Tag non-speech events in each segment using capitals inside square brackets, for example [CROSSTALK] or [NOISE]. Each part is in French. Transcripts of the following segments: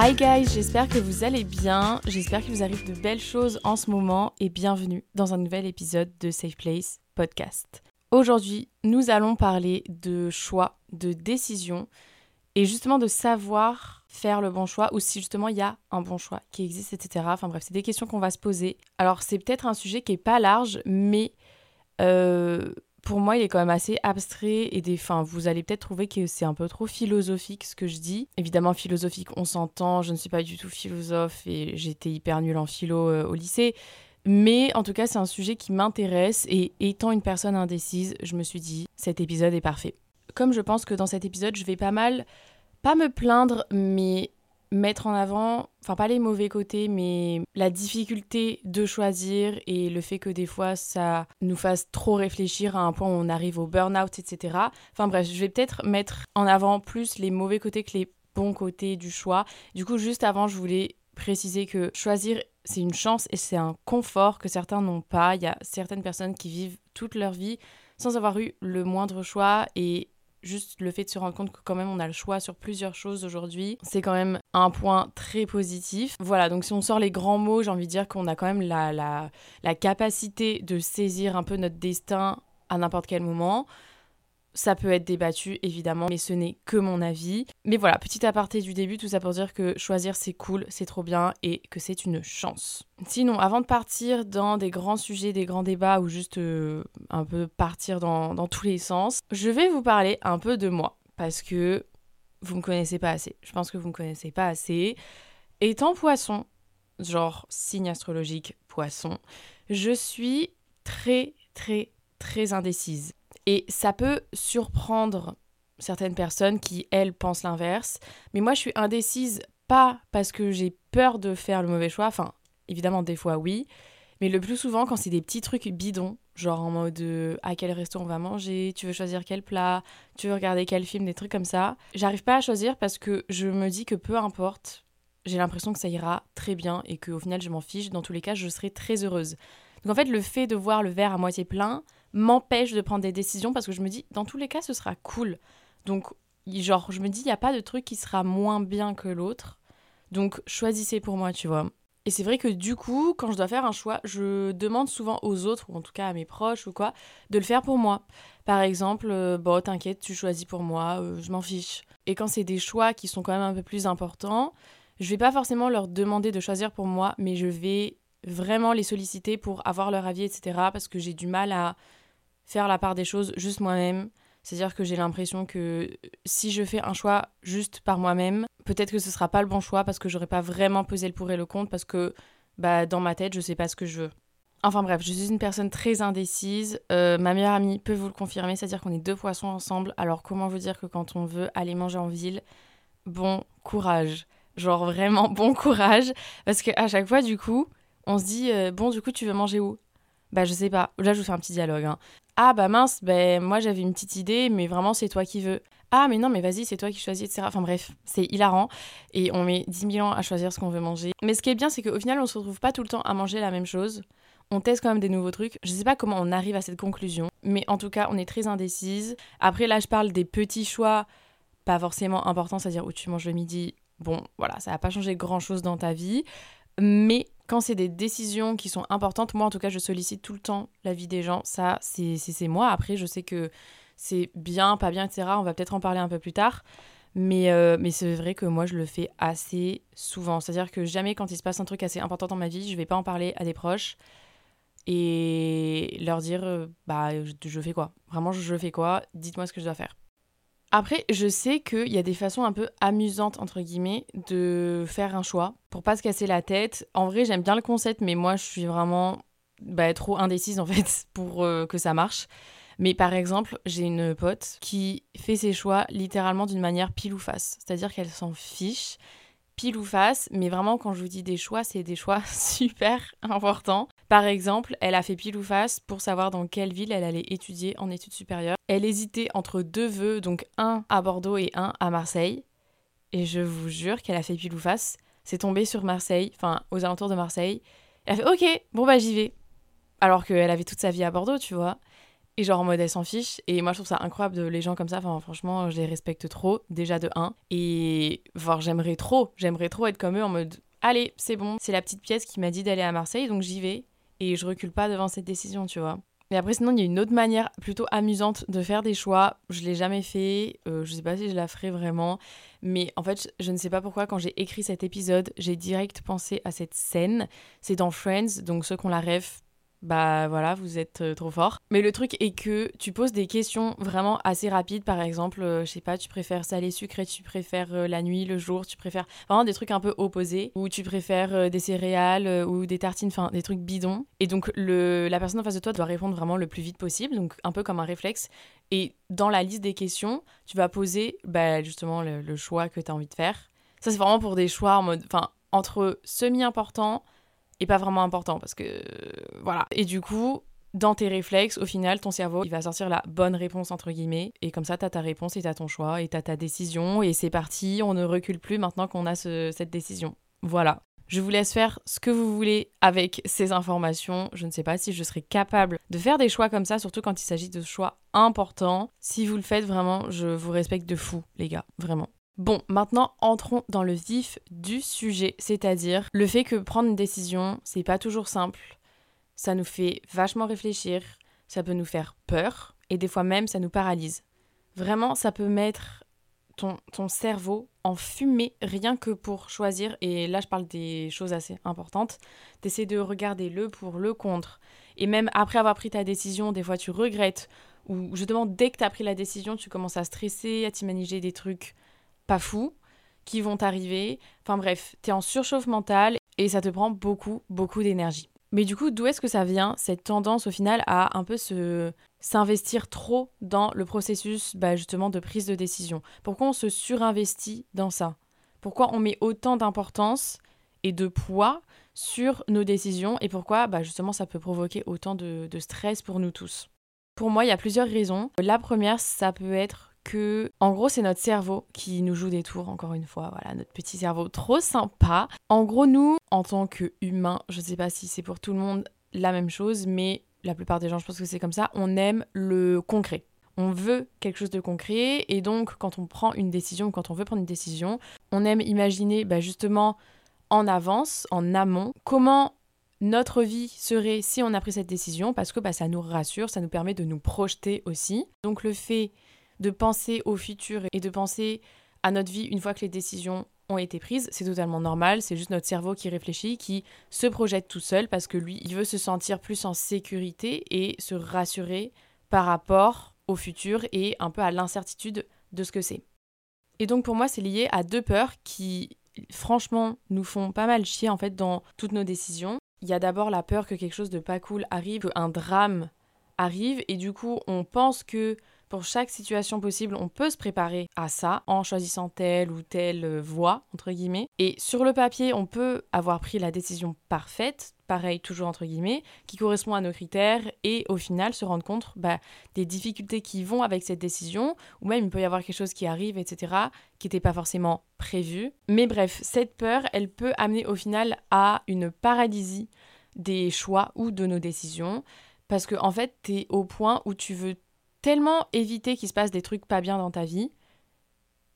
Hi guys, j'espère que vous allez bien, j'espère qu'il vous arrive de belles choses en ce moment et bienvenue dans un nouvel épisode de Safe Place Podcast. Aujourd'hui, nous allons parler de choix, de décision et justement de savoir faire le bon choix ou si justement il y a un bon choix qui existe, etc. Enfin bref, c'est des questions qu'on va se poser. Alors c'est peut-être un sujet qui est pas large, mais euh, pour moi, il est quand même assez abstrait et des fins. Vous allez peut-être trouver que c'est un peu trop philosophique ce que je dis. Évidemment, philosophique, on s'entend. Je ne suis pas du tout philosophe et j'étais hyper nulle en philo euh, au lycée. Mais en tout cas, c'est un sujet qui m'intéresse et étant une personne indécise, je me suis dit, cet épisode est parfait. Comme je pense que dans cet épisode, je vais pas mal, pas me plaindre, mais mettre en avant, enfin pas les mauvais côtés, mais la difficulté de choisir et le fait que des fois ça nous fasse trop réfléchir à un point où on arrive au burn-out, etc. Enfin bref, je vais peut-être mettre en avant plus les mauvais côtés que les bons côtés du choix. Du coup, juste avant, je voulais préciser que choisir, c'est une chance et c'est un confort que certains n'ont pas. Il y a certaines personnes qui vivent toute leur vie sans avoir eu le moindre choix et juste le fait de se rendre compte que quand même on a le choix sur plusieurs choses aujourd'hui, c'est quand même un point très positif. Voilà, donc si on sort les grands mots, j'ai envie de dire qu'on a quand même la, la, la capacité de saisir un peu notre destin à n'importe quel moment. Ça peut être débattu, évidemment, mais ce n'est que mon avis. Mais voilà, petit aparté du début, tout ça pour dire que choisir c'est cool, c'est trop bien et que c'est une chance. Sinon, avant de partir dans des grands sujets, des grands débats ou juste euh, un peu partir dans, tous les sens, je vais vous parler un peu de moi parce que vous me connaissez pas assez. Je pense que vous me connaissez pas assez. Étant poisson, genre signe astrologique poisson, je suis très très très indécise. Et ça peut surprendre certaines personnes qui, elles, pensent l'inverse. Mais moi, je suis indécise pas parce que j'ai peur de faire le mauvais choix. Enfin, évidemment, des fois, oui. Mais le plus souvent, quand c'est des petits trucs bidons, genre en mode euh, à quel resto on va manger, tu veux choisir quel plat, tu veux regarder quel film, des trucs comme ça, j'arrive pas à choisir parce que je me dis que peu importe, j'ai l'impression que ça ira très bien et qu'au final, je m'en fiche. Dans tous les cas, je serai très heureuse. Donc en fait, le fait de voir le verre à moitié plein, m'empêche de prendre des décisions parce que je me dis, dans tous les cas, ce sera cool. Donc, genre, je me dis, il n'y a pas de truc qui sera moins bien que l'autre. Donc, choisissez pour moi, tu vois. Et c'est vrai que du coup, quand je dois faire un choix, je demande souvent aux autres, ou en tout cas à mes proches ou quoi, de le faire pour moi. Par exemple, euh, bon, t'inquiète, tu choisis pour moi, euh, je m'en fiche. Et quand c'est des choix qui sont quand même un peu plus importants, je vais pas forcément leur demander de choisir pour moi, mais je vais vraiment les solliciter pour avoir leur avis, etc. Parce que j'ai du mal à faire la part des choses juste moi-même. C'est-à-dire que j'ai l'impression que si je fais un choix juste par moi-même, peut-être que ce sera pas le bon choix parce que j'aurais pas vraiment pesé le pour et le contre parce que bah, dans ma tête, je sais pas ce que je veux. Enfin bref, je suis une personne très indécise. Euh, ma meilleure amie peut vous le confirmer, c'est-à-dire qu'on est deux poissons ensemble. Alors comment vous dire que quand on veut aller manger en ville, bon courage. Genre vraiment [LAUGHS] bon courage. Parce qu'à chaque fois, du coup, on se dit, euh, bon, du coup, tu veux manger où? Bah je sais pas. Là, je vous fais un petit dialogue. Hein. Ah bah mince, ben moi j'avais une petite idée, mais vraiment c'est toi qui veux. Ah mais non, mais vas-y, c'est toi qui choisis, etc. Enfin bref, c'est hilarant. Et on met 10 000 ans à choisir ce qu'on veut manger. Mais ce qui est bien, c'est qu'au final, on se retrouve pas tout le temps à manger la même chose on teste quand même des nouveaux trucs. Je sais pas comment on arrive à cette conclusion, mais en tout cas, on est très indécise. Après, là, je parle des petits choix, pas forcément importants, c'est-à-dire où tu manges le midi. Bon, voilà, ça va pas changer grand-chose dans ta vie, mais quand c'est des décisions qui sont importantes, moi en tout cas, je sollicite tout le temps l'avis des gens. Ça, c'est moi. Après, je sais que c'est bien, pas bien, etc. On va peut-être en parler un peu plus tard. Mais, euh, mais c'est vrai que moi, je le fais assez souvent. C'est-à-dire que jamais, quand il se passe un truc assez important dans ma vie, je vais pas en parler à des proches et leur dire euh, bah je, fais quoi? Vraiment je fais quoi? Dites-moi ce que je dois faire. Après, je sais qu'il y a des façons un peu amusantes, entre guillemets, de faire un choix pour pas se casser la tête. En vrai, j'aime bien le concept, mais moi, je suis vraiment bah, trop indécise, en fait, [LAUGHS] pour euh, que ça marche. Mais par exemple, j'ai une pote qui fait ses choix littéralement d'une manière pile ou face. C'est-à-dire qu'elle s'en fiche pile ou face, mais vraiment quand je vous dis des choix, c'est des choix [LAUGHS] super importants. Par exemple, elle a fait pile ou face pour savoir dans quelle ville elle allait étudier en études supérieures. Elle hésitait entre deux vœux, donc un à Bordeaux et un à Marseille. Et je vous jure qu'elle a fait pile ou face. C'est tombé sur Marseille, enfin aux alentours de Marseille. Elle a fait OK, bon bah j'y vais. Alors qu'elle avait toute sa vie à Bordeaux, tu vois. Et genre en mode elle s'en fiche. Et moi je trouve ça incroyable de les gens comme ça. Enfin franchement, je les respecte trop, déjà de 1. Et j'aimerais trop, j'aimerais trop être comme eux en mode allez, c'est bon, c'est la petite pièce qui m'a dit d'aller à Marseille, donc j'y vais. Et je recule pas devant cette décision, tu vois. Mais après, sinon, il y a une autre manière plutôt amusante de faire des choix. Je l'ai jamais fait. Euh, je sais pas si je la ferai vraiment. Mais en fait, je ne sais pas pourquoi, quand j'ai écrit cet épisode, j'ai direct pensé à cette scène. C'est dans Friends, donc ceux qu'on la rêve, bah voilà, vous êtes euh, trop fort. Mais le truc est que tu poses des questions vraiment assez rapides. Par exemple, euh, je sais pas, tu préfères salé sucré, tu préfères euh, la nuit, le jour, tu préfères vraiment des trucs un peu opposés. Ou tu préfères des céréales ou des tartines, enfin des trucs bidons. Et donc le, la personne en face de toi doit répondre vraiment le plus vite possible, donc un peu comme un réflexe. Et dans la liste des questions, tu vas poser bah, justement le, le choix que tu as envie de faire. Ça, c'est vraiment pour des choix en mode, enfin, entre semi-important et pas vraiment important parce que voilà. Et du coup, dans tes réflexes, au final, ton cerveau, il va sortir la bonne réponse entre guillemets et comme ça tu as ta réponse et tu as ton choix et tu as ta décision et c'est parti, on ne recule plus maintenant qu'on a cette décision. Voilà. Je vous laisse faire ce que vous voulez avec ces informations. Je ne sais pas si je serai capable de faire des choix comme ça, surtout quand il s'agit de choix importants. Si vous le faites vraiment, je vous respecte de fou, les gars, vraiment. Bon, maintenant entrons dans le vif du sujet, c'est-à-dire le fait que prendre une décision, c'est pas toujours simple. Ça nous fait vachement réfléchir, ça peut nous faire peur et des fois même ça nous paralyse. Vraiment, ça peut mettre ton, ton cerveau en fumée rien que pour choisir, et là je parle des choses assez importantes, d'essayer de regarder le pour, le contre. Et même après avoir pris ta décision, des fois tu regrettes, ou justement dès que tu as pris la décision, tu commences à stresser, à t'imaginer des trucs pas fous qui vont t'arriver. Enfin bref, t'es en surchauffe mentale et ça te prend beaucoup, beaucoup d'énergie. Mais du coup, d'où est-ce que ça vient, cette tendance au final à un peu se s'investir trop dans le processus bah, justement de prise de décision? Pourquoi on se surinvestit dans ça? Pourquoi on met autant d'importance et de poids sur nos décisions et pourquoi bah, justement ça peut provoquer autant de, de stress pour nous tous? Pour moi, il y a plusieurs raisons. La première, ça peut être en gros, c'est notre cerveau qui nous joue des tours, encore une fois. Voilà, notre petit cerveau trop sympa. En gros, nous, en tant qu'humains, je sais pas si c'est pour tout le monde la même chose, mais la plupart des gens, je pense que c'est comme ça, on aime le concret. On veut quelque chose de concret et donc quand on prend une décision, quand on veut prendre une décision, on aime imaginer bah, justement en avance, en amont, comment notre vie serait si on a pris cette décision parce que bah, ça nous rassure, ça nous permet de nous projeter aussi. Donc le fait de penser au futur et de penser à notre vie une fois que les décisions ont été prises, c'est totalement normal, c'est juste notre cerveau qui réfléchit, qui se projette tout seul parce que lui, il veut se sentir plus en sécurité et se rassurer par rapport au futur et un peu à l'incertitude de ce que c'est. Et donc pour moi, c'est lié à deux peurs qui franchement nous font pas mal chier en fait dans toutes nos décisions. il y a d'abord la peur que quelque chose de pas cool arrive, qu'un drame arrive, et du coup, on pense que pour chaque situation possible, on peut se préparer à ça en choisissant telle ou telle euh, voie, entre guillemets. Et sur le papier, on peut avoir pris la décision parfaite, pareil, toujours entre guillemets, qui correspond à nos critères, et au final se rendre compte bah, des difficultés qui vont avec cette décision, ou même il peut y avoir quelque chose qui arrive, etc., qui n'était pas forcément prévu. Mais bref, cette peur, elle peut amener au final à une paralysie des choix ou de nos décisions, parce que en fait, tu es au point où tu veux tellement éviter qu'il se passe des trucs pas bien dans ta vie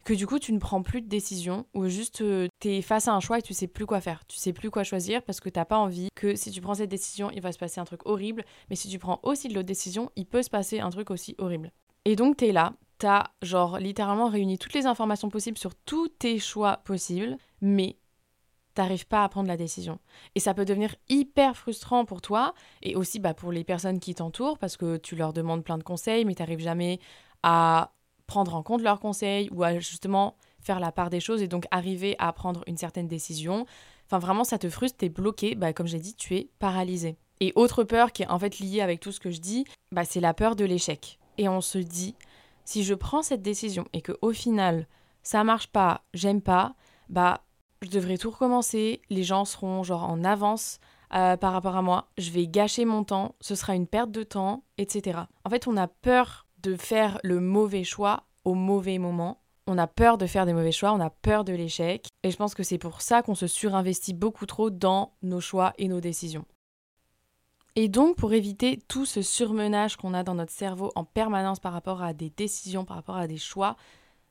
que du coup tu ne prends plus de décision ou juste euh, tu es face à un choix et tu sais plus quoi faire. Tu sais plus quoi choisir parce que t'as pas envie que si tu prends cette décision, il va se passer un truc horrible, mais si tu prends aussi de l'autre décision, il peut se passer un truc aussi horrible. Et donc tu es là, t'as genre littéralement réuni toutes les informations possibles sur tous tes choix possibles, mais t'arrives pas à prendre la décision. Et ça peut devenir hyper frustrant pour toi et aussi bah, pour les personnes qui t'entourent parce que tu leur demandes plein de conseils mais t'arrives jamais à prendre en compte leurs conseils ou à justement faire la part des choses et donc arriver à prendre une certaine décision. Enfin vraiment ça te frustre, t'es bloqué, bah, comme j'ai dit, tu es paralysé. Et autre peur qui est en fait liée avec tout ce que je dis, bah, c'est la peur de l'échec. Et on se dit, si je prends cette décision et que au final ça marche pas, j'aime pas, bah je devrais tout recommencer, les gens seront genre en avance euh, par rapport à moi, je vais gâcher mon temps, ce sera une perte de temps, etc. En fait, on a peur de faire le mauvais choix au mauvais moment. On a peur de faire des mauvais choix, on a peur de l'échec. Et je pense que c'est pour ça qu'on se surinvestit beaucoup trop dans nos choix et nos décisions. Et donc, pour éviter tout ce surmenage qu'on a dans notre cerveau en permanence par rapport à des décisions, par rapport à des choix,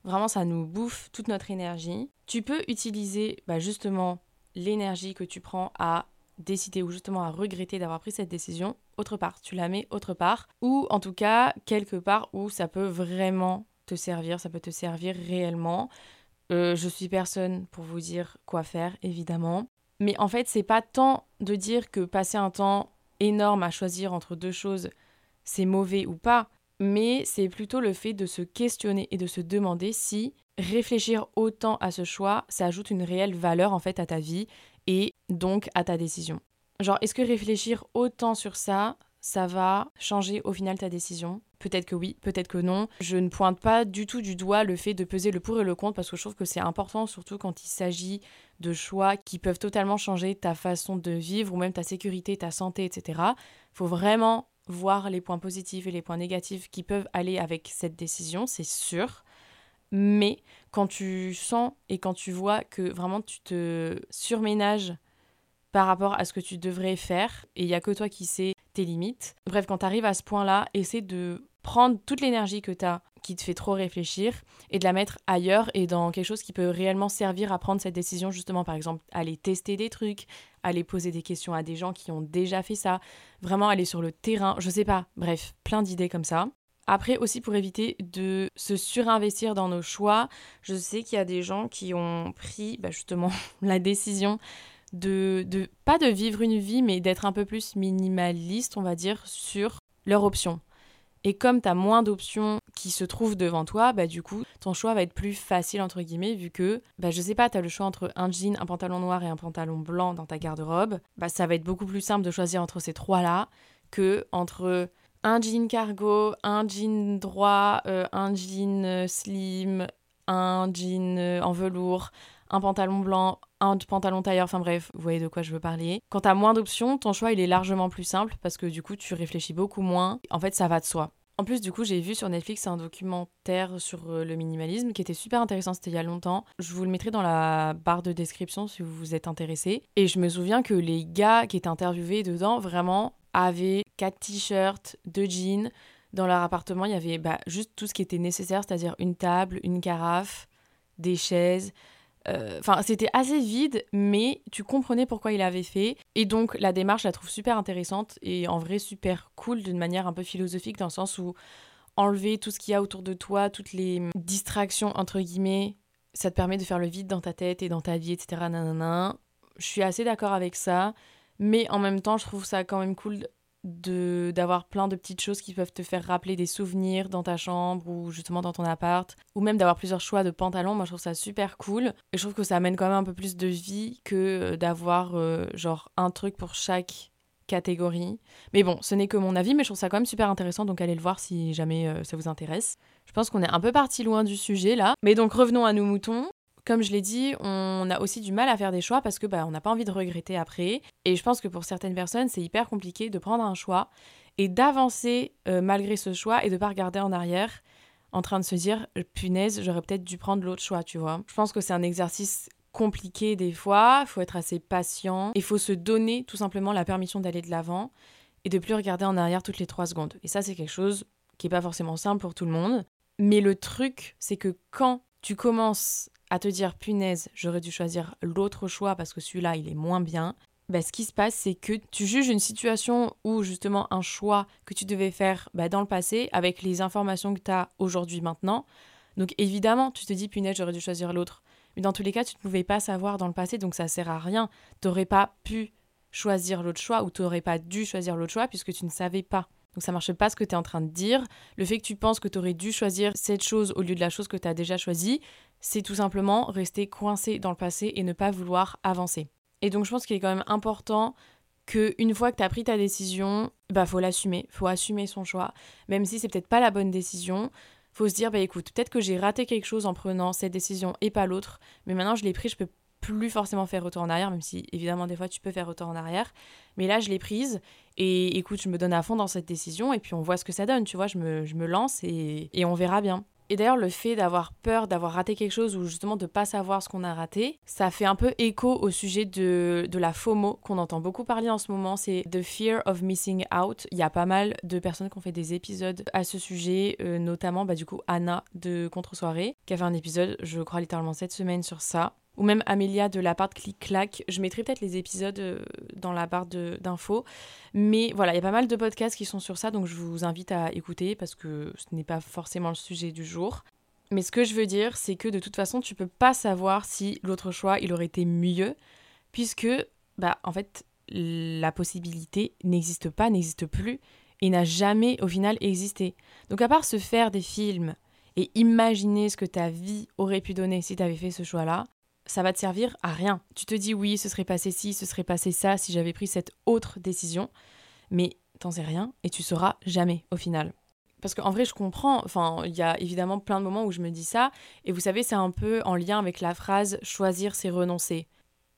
Vraiment, ça nous bouffe toute notre énergie. Tu peux utiliser bah, justement l'énergie que tu prends à décider ou justement à regretter d'avoir pris cette décision autre part. Tu la mets autre part ou en tout cas quelque part où ça peut vraiment te servir, ça peut te servir réellement. Euh, je suis personne pour vous dire quoi faire, évidemment. Mais en fait, c'est pas tant de dire que passer un temps énorme à choisir entre deux choses, c'est mauvais ou pas mais c'est plutôt le fait de se questionner et de se demander si réfléchir autant à ce choix, ça ajoute une réelle valeur en fait à ta vie et donc à ta décision. Genre, est-ce que réfléchir autant sur ça, ça va changer au final ta décision? Peut-être que oui, peut-être que non. Je ne pointe pas du tout du doigt le fait de peser le pour et le contre parce que je trouve que c'est important, surtout quand il s'agit de choix qui peuvent totalement changer ta façon de vivre ou même ta sécurité, ta santé, etc. Faut vraiment voir les points positifs et les points négatifs qui peuvent aller avec cette décision, c'est sûr. Mais quand tu sens et quand tu vois que vraiment tu te surménages par rapport à ce que tu devrais faire, et il n'y a que toi qui sais tes limites, bref, quand tu arrives à ce point-là, essaie de prendre toute l'énergie que tu as qui te fait trop réfléchir et de la mettre ailleurs et dans quelque chose qui peut réellement servir à prendre cette décision justement par exemple aller tester des trucs, aller poser des questions à des gens qui ont déjà fait ça, vraiment aller sur le terrain, je sais pas, bref, plein d'idées comme ça. Après aussi pour éviter de se surinvestir dans nos choix, je sais qu'il y a des gens qui ont pris bah, justement [LAUGHS] la décision de, de pas de vivre une vie mais d'être un peu plus minimaliste on va dire sur leurs options. Et comme tu as moins d'options qui se trouvent devant toi, bah du coup, ton choix va être plus facile, entre guillemets, vu que, bah je sais pas, tu le choix entre un jean, un pantalon noir et un pantalon blanc dans ta garde-robe, bah ça va être beaucoup plus simple de choisir entre ces trois-là que entre un jean cargo, un jean droit, euh, un jean euh, slim, un jean euh, en velours, un pantalon blanc, un pantalon tailleur, enfin bref, vous voyez de quoi je veux parler. Quand t'as moins d'options, ton choix il est largement plus simple parce que du coup tu réfléchis beaucoup moins. En fait, ça va de soi. En plus, du coup, j'ai vu sur Netflix un documentaire sur euh, le minimalisme qui était super intéressant, c'était il y a longtemps. Je vous le mettrai dans la barre de description si vous vous êtes intéressé. Et je me souviens que les gars qui étaient interviewés dedans, vraiment, avaient quatre t-shirts, deux jeans. Dans leur appartement, il y avait bah, juste tout ce qui était nécessaire, c'est-à-dire une table, une carafe, des chaises, euh, enfin, c'était assez vide, mais tu comprenais pourquoi il avait fait. Et donc, la démarche, je la trouve super intéressante et en vrai super cool d'une manière un peu philosophique, dans le sens où enlever tout ce qu'il y a autour de toi, toutes les distractions, entre guillemets, ça te permet de faire le vide dans ta tête et dans ta vie, etc. Je suis assez d'accord avec ça, mais en même temps, je trouve ça quand même cool de d'avoir plein de petites choses qui peuvent te faire rappeler des souvenirs dans ta chambre ou justement dans ton appart ou même d'avoir plusieurs choix de pantalons moi je trouve ça super cool. Et je trouve que ça amène quand même un peu plus de vie que euh, d'avoir euh, genre un truc pour chaque catégorie. Mais bon ce n'est que mon avis mais je trouve ça quand même super intéressant donc allez le voir si jamais euh, ça vous intéresse. Je pense qu'on est un peu parti loin du sujet là. Mais donc revenons à nos moutons comme je l'ai dit, on a aussi du mal à faire des choix parce que bah, on n'a pas envie de regretter après. Et je pense que pour certaines personnes, c'est hyper compliqué de prendre un choix et d'avancer euh, malgré ce choix et de pas regarder en arrière en train de se dire punaise, j'aurais peut-être dû prendre l'autre choix, tu vois. Je pense que c'est un exercice compliqué des fois, il faut être assez patient, il faut se donner tout simplement la permission d'aller de l'avant et de plus regarder en arrière toutes les trois secondes. Et ça, c'est quelque chose qui n'est pas forcément simple pour tout le monde. Mais le truc, c'est que quand tu commences à te dire punaise, j'aurais dû choisir l'autre choix parce que celui-là, il est moins bien, bah, ce qui se passe, c'est que tu juges une situation ou justement un choix que tu devais faire bah, dans le passé avec les informations que tu as aujourd'hui maintenant. Donc évidemment, tu te dis punaise, j'aurais dû choisir l'autre. Mais dans tous les cas, tu ne pouvais pas savoir dans le passé, donc ça sert à rien. Tu n'aurais pas pu choisir l'autre choix ou tu n'aurais pas dû choisir l'autre choix puisque tu ne savais pas. Donc ça marche pas ce que tu es en train de dire. Le fait que tu penses que tu aurais dû choisir cette chose au lieu de la chose que tu as déjà choisie, c'est tout simplement rester coincé dans le passé et ne pas vouloir avancer. Et donc je pense qu'il est quand même important que une fois que tu as pris ta décision, bah faut l'assumer, faut assumer son choix, même si c'est peut-être pas la bonne décision. Faut se dire bah écoute, peut-être que j'ai raté quelque chose en prenant cette décision et pas l'autre, mais maintenant je l'ai pris, je peux plus forcément faire retour en arrière, même si évidemment des fois tu peux faire retour en arrière. Mais là, je l'ai prise et écoute, je me donne à fond dans cette décision et puis on voit ce que ça donne, tu vois, je me, je me lance et, et on verra bien. Et d'ailleurs, le fait d'avoir peur d'avoir raté quelque chose ou justement de pas savoir ce qu'on a raté, ça fait un peu écho au sujet de, de la FOMO qu'on entend beaucoup parler en ce moment. C'est The Fear of Missing Out. Il y a pas mal de personnes qui ont fait des épisodes à ce sujet, euh, notamment bah, du coup Anna de Contre-soirée, qui a fait un épisode, je crois littéralement cette semaine sur ça ou même Amélia de la part de Click Clack. Je mettrai peut-être les épisodes euh, dans la barre d'infos. Mais voilà, il y a pas mal de podcasts qui sont sur ça, donc je vous invite à écouter parce que ce n'est pas forcément le sujet du jour. Mais ce que je veux dire, c'est que de toute façon, tu peux pas savoir si l'autre choix, il aurait été mieux, puisque, bah, en fait, la possibilité n'existe pas, n'existe plus, et n'a jamais, au final, existé. Donc à part se faire des films et imaginer ce que ta vie aurait pu donner si tu avais fait ce choix-là, ça va te servir à rien. Tu te dis oui, ce serait passé ci, ce serait passé ça si j'avais pris cette autre décision, mais t'en sais rien et tu sauras jamais au final. Parce qu'en vrai, je comprends, enfin, il y a évidemment plein de moments où je me dis ça, et vous savez, c'est un peu en lien avec la phrase choisir, c'est renoncer.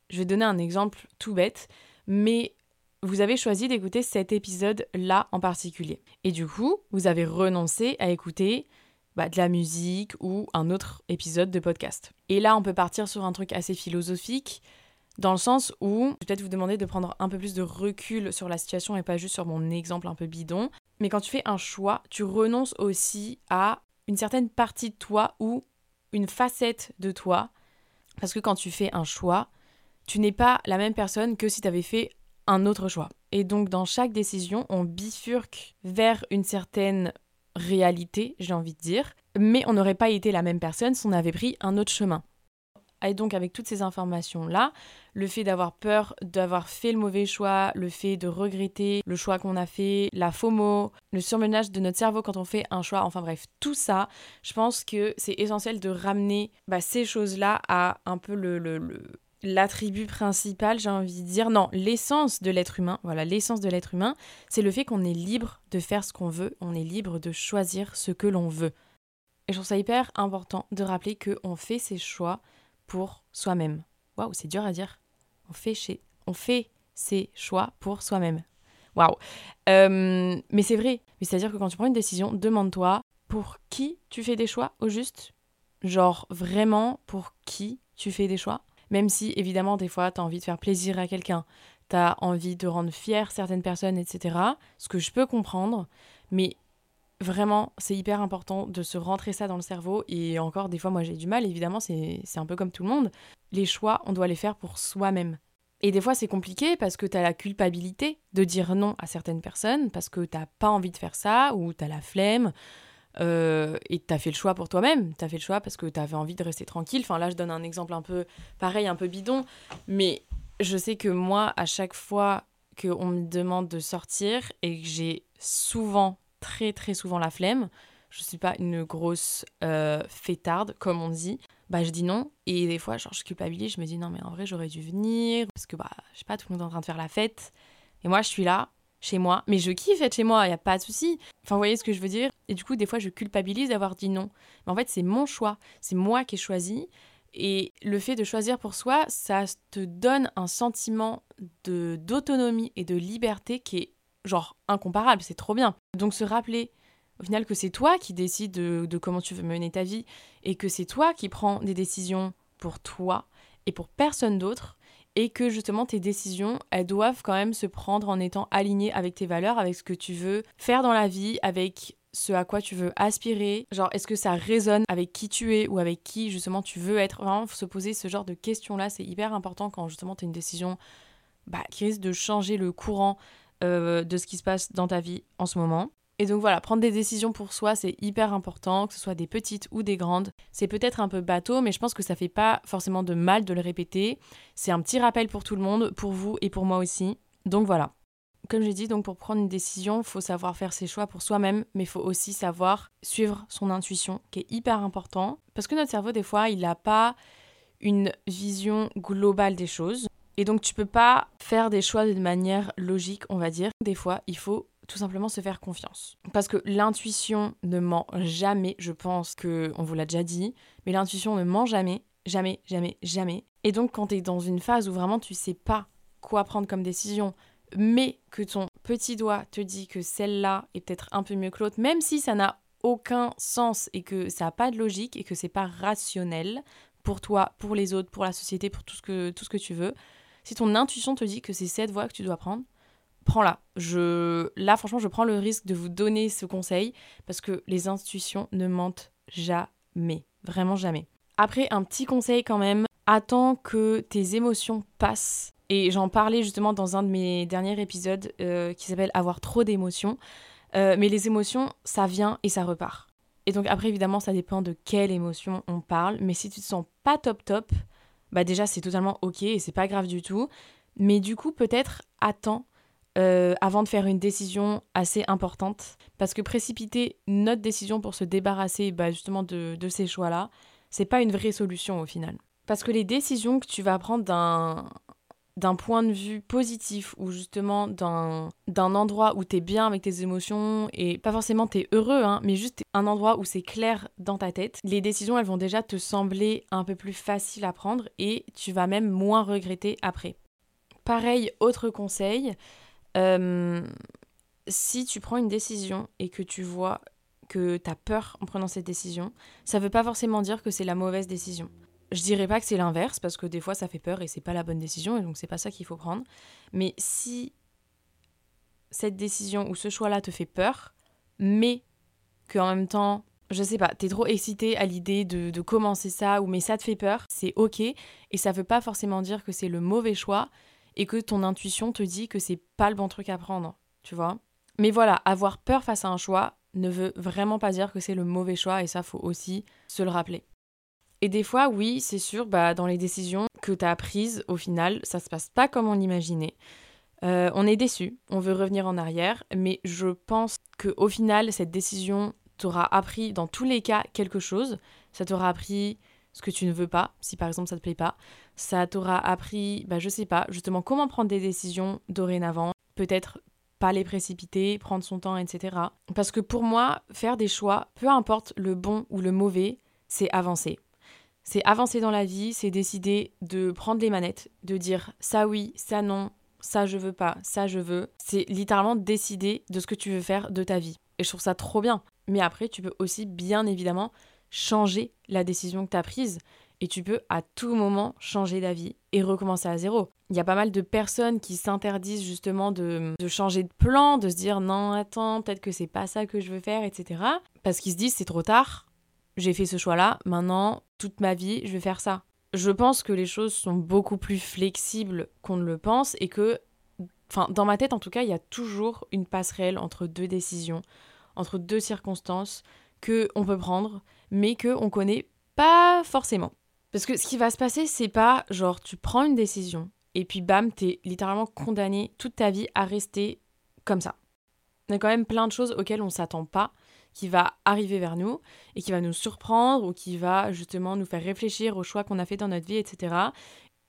Je vais donner un exemple tout bête, mais vous avez choisi d'écouter cet épisode-là en particulier. Et du coup, vous avez renoncé à écouter bah, de la musique ou un autre épisode de podcast. Et là, on peut partir sur un truc assez philosophique, dans le sens où peut-être vous demander de prendre un peu plus de recul sur la situation et pas juste sur mon exemple un peu bidon. Mais quand tu fais un choix, tu renonces aussi à une certaine partie de toi ou une facette de toi. Parce que quand tu fais un choix, tu n'es pas la même personne que si tu avais fait un autre choix. Et donc dans chaque décision, on bifurque vers une certaine réalité, j'ai envie de dire, mais on n'aurait pas été la même personne si on avait pris un autre chemin. Et donc avec toutes ces informations-là, le fait d'avoir peur d'avoir fait le mauvais choix, le fait de regretter le choix qu'on a fait, la FOMO, le surmenage de notre cerveau quand on fait un choix, enfin bref, tout ça, je pense que c'est essentiel de ramener bah, ces choses-là à un peu le, le l'attribut principal, j'ai envie de dire, non, l'essence de l'être humain, voilà, l'essence de l'être humain, c'est le fait qu'on est libre de faire ce qu'on veut, on est libre de choisir ce que l'on veut. Et je trouve ça hyper important de rappeler qu'on fait ses choix pour soi-même. Waouh, c'est dur à dire. On fait, on fait ses choix pour soi-même. Waouh. Euh, mais c'est vrai. Mais c'est-à-dire que quand tu prends une décision, demande-toi pour qui tu fais des choix au juste? Genre vraiment pour qui tu fais des choix? Même si, évidemment, des fois, tu as envie de faire plaisir à quelqu'un, tu as envie de rendre fier certaines personnes, etc. Ce que je peux comprendre, mais vraiment, c'est hyper important de se rentrer ça dans le cerveau. Et encore, des fois, moi, j'ai du mal, évidemment, c'est un peu comme tout le monde. Les choix, on doit les faire pour soi-même. Et des fois, c'est compliqué parce que tu as la culpabilité de dire non à certaines personnes, parce que tu pas envie de faire ça, ou tu as la flemme, euh, et tu as fait le choix pour toi-même. Tu as fait le choix parce que tu avais envie de rester tranquille. Enfin, là, je donne un exemple un peu pareil, un peu bidon. Mais je sais que moi, à chaque fois qu'on me demande de sortir et que j'ai souvent, très très souvent la flemme, je suis pas une grosse euh, fêtarde, comme on dit, bah je dis non. Et des fois, genre, je culpabilise, je me dis non, mais en vrai, j'aurais dû venir, parce que, bah, je sais pas, tout le monde est en train de faire la fête. Et moi, je suis là, chez moi, mais je kiffe être chez moi, il y a pas de souci. Enfin, vous voyez ce que je veux dire? Et du coup, des fois, je culpabilise d'avoir dit non. Mais en fait, c'est mon choix, c'est moi qui ai choisi. Et le fait de choisir pour soi, ça te donne un sentiment de d'autonomie et de liberté qui est genre incomparable, c'est trop bien. Donc se rappeler au final que c'est toi qui décides de, comment tu veux mener ta vie et que c'est toi qui prends des décisions pour toi et pour personne d'autre et que justement tes décisions, elles doivent quand même se prendre en étant alignées avec tes valeurs, avec ce que tu veux faire dans la vie, avec ce à quoi tu veux aspirer. Genre, est-ce que ça résonne avec qui tu es ou avec qui justement tu veux être? Vraiment, se poser ce genre de questions-là, c'est hyper important quand justement tu as une décision bah, qui risque de changer le courant euh, de ce qui se passe dans ta vie en ce moment. Et donc voilà, prendre des décisions pour soi, c'est hyper important, que ce soit des petites ou des grandes. C'est peut-être un peu bateau, mais je pense que ça fait pas forcément de mal de le répéter. C'est un petit rappel pour tout le monde, pour vous et pour moi aussi. Donc voilà. Comme j'ai dit, donc pour prendre une décision, il faut savoir faire ses choix pour soi-même, mais il faut aussi savoir suivre son intuition, qui est hyper important. Parce que notre cerveau, des fois, il n'a pas une vision globale des choses. Et donc tu peux pas faire des choix de manière logique, on va dire. Des fois, il faut tout simplement se faire confiance. Parce que l'intuition ne ment jamais, je pense que on vous l'a déjà dit, mais l'intuition ne ment jamais, jamais, jamais, jamais. Et donc quand tu es dans une phase où vraiment tu sais pas quoi prendre comme décision, mais que ton petit doigt te dit que celle-là est peut-être un peu mieux que l'autre, même si ça n'a aucun sens et que ça n'a pas de logique et que c'est pas rationnel pour toi, pour les autres, pour la société, pour tout ce que, tout ce que tu veux, si ton intuition te dit que c'est cette voie que tu dois prendre, prends-la. Je, là, franchement, je prends le risque de vous donner ce conseil parce que les intuitions ne mentent jamais. Vraiment jamais. Après, un petit conseil quand même, attends que tes émotions passent. Et j'en parlais justement dans un de mes derniers épisodes euh, qui s'appelle Avoir trop d'émotions. Euh, mais les émotions, ça vient et ça repart. Et donc après, évidemment, ça dépend de quelle émotion on parle. Mais si tu te sens pas top top, bah déjà, c'est totalement ok et c'est pas grave du tout. Mais du coup, peut-être attends euh, avant de faire une décision assez importante. Parce que précipiter notre décision pour se débarrasser bah, justement de, ces choix-là, c'est pas une vraie solution au final. Parce que les décisions que tu vas prendre d'un d'un point de vue positif ou justement d'un endroit où tu es bien avec tes émotions et pas forcément tu es heureux, hein, mais juste un endroit où c'est clair dans ta tête, les décisions elles vont déjà te sembler un peu plus faciles à prendre et tu vas même moins regretter après. Pareil, autre conseil, euh, si tu prends une décision et que tu vois que tu as peur en prenant cette décision, ça veut pas forcément dire que c'est la mauvaise décision. Je dirais pas que c'est l'inverse parce que des fois ça fait peur et c'est pas la bonne décision et donc c'est pas ça qu'il faut prendre. Mais si cette décision ou ce choix-là te fait peur, mais qu'en même temps, je sais pas, t'es trop excité à l'idée de, de, commencer ça ou mais ça te fait peur, c'est ok et ça veut pas forcément dire que c'est le mauvais choix, et que ton intuition te dit que c'est pas le bon truc à prendre, tu vois. Mais voilà, avoir peur face à un choix ne veut vraiment pas dire que c'est le mauvais choix et ça faut aussi se le rappeler. Et des fois, oui, c'est sûr, bah, dans les décisions que tu as prises, au final, ça se passe pas comme on l'imaginait. Euh, on est déçu, on veut revenir en arrière, mais je pense que au final, cette décision t'aura appris dans tous les cas quelque chose. Ça t'aura appris ce que tu ne veux pas, si par exemple ça te plaît pas. Ça t'aura appris, bah, je sais pas, justement comment prendre des décisions dorénavant. Peut-être pas les précipiter, prendre son temps, etc. Parce que pour moi, faire des choix, peu importe le bon ou le mauvais, c'est avancer. C'est avancer dans la vie, c'est décider de prendre les manettes, de dire ça oui, ça non, ça je veux pas, ça je veux. C'est littéralement décider de ce que tu veux faire de ta vie. Et je trouve ça trop bien. Mais après, tu peux aussi bien évidemment changer la décision que tu as prise et tu peux à tout moment changer d'avis et recommencer à zéro. Il y a pas mal de personnes qui s'interdisent justement de, changer de plan, de se dire non, attends, peut-être que c'est pas ça que je veux faire, etc. Parce qu'ils se disent c'est trop tard, j'ai fait ce choix-là, maintenant, toute ma vie, je vais faire ça. Je pense que les choses sont beaucoup plus flexibles qu'on ne le pense et que, enfin, dans ma tête en tout cas, il y a toujours une passerelle entre deux décisions, entre deux circonstances que on peut prendre mais qu'on connaît pas forcément. Parce que ce qui va se passer, c'est pas genre tu prends une décision et puis bam, t'es littéralement condamné toute ta vie à rester comme ça. Il y a quand même plein de choses auxquelles on s'attend pas qui va arriver vers nous et qui va nous surprendre ou qui va justement nous faire réfléchir aux choix qu'on a fait dans notre vie, etc.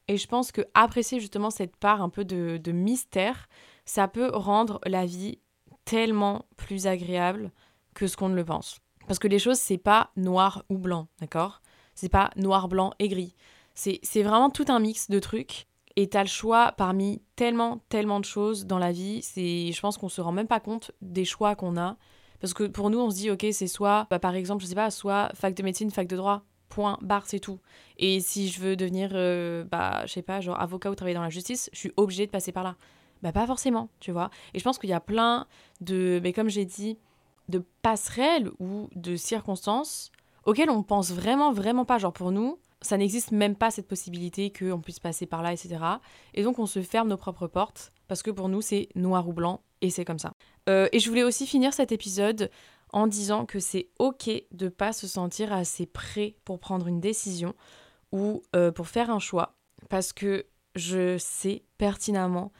Et je pense que apprécier justement cette part un peu de, de mystère, ça peut rendre la vie tellement plus agréable que ce qu'on ne le pense. Parce que les choses, c'est pas noir ou blanc, d'accord? C'est pas noir, blanc et gris. C'est vraiment tout un mix de trucs. Et t'as le choix parmi tellement, tellement de choses dans la vie. C'est, je pense qu'on se rend même pas compte des choix qu'on a. Parce que pour nous, on se dit, ok, c'est soit, bah, par exemple, je sais pas, soit fac de médecine, fac de droit, point, barre, c'est tout. Et si je veux devenir, euh, bah, je sais pas, genre avocat ou travailler dans la justice, je suis obligée de passer par là. Bah, pas forcément, tu vois. Et je pense qu'il y a plein de, mais comme j'ai dit, de passerelles ou de circonstances auxquelles on pense vraiment, vraiment pas. Genre pour nous, ça n'existe même pas cette possibilité qu'on puisse passer par là, etc. Et donc on se ferme nos propres portes parce que pour nous c'est noir ou blanc et c'est comme ça. Euh, et je voulais aussi finir cet épisode en disant que c'est ok de pas se sentir assez prêt pour prendre une décision ou euh, pour faire un choix parce que je sais pertinemment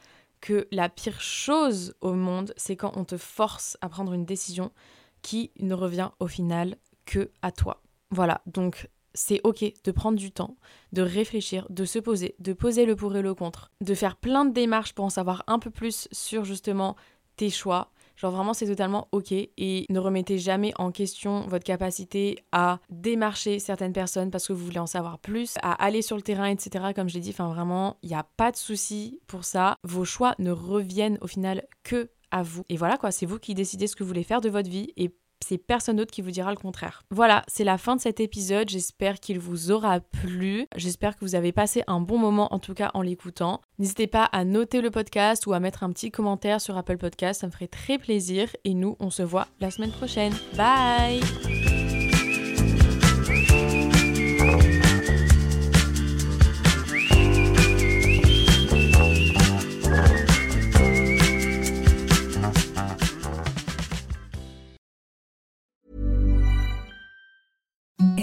que la pire chose au monde, c'est quand on te force à prendre une décision qui ne revient au final que à toi. Voilà, donc c'est ok de prendre du temps, de réfléchir, de se poser, de poser le pour et le contre, de faire plein de démarches pour en savoir un peu plus sur justement tes choix, Genre vraiment c'est totalement ok et ne remettez jamais en question votre capacité à démarcher certaines personnes parce que vous voulez en savoir plus, à aller sur le terrain, etc. Comme je l'ai dit, enfin vraiment, il n'y a pas de souci pour ça. Vos choix ne reviennent au final que à vous. Et voilà quoi, c'est vous qui décidez ce que vous voulez faire de votre vie c'est personne d'autre qui vous dira le contraire. Voilà, c'est la fin de cet épisode. J'espère qu'il vous aura plu. J'espère que vous avez passé un bon moment, en tout cas en l'écoutant. N'hésitez pas à noter le podcast ou à mettre un petit commentaire sur Apple Podcast, ça me ferait très plaisir. Et nous, on se voit la semaine prochaine. Bye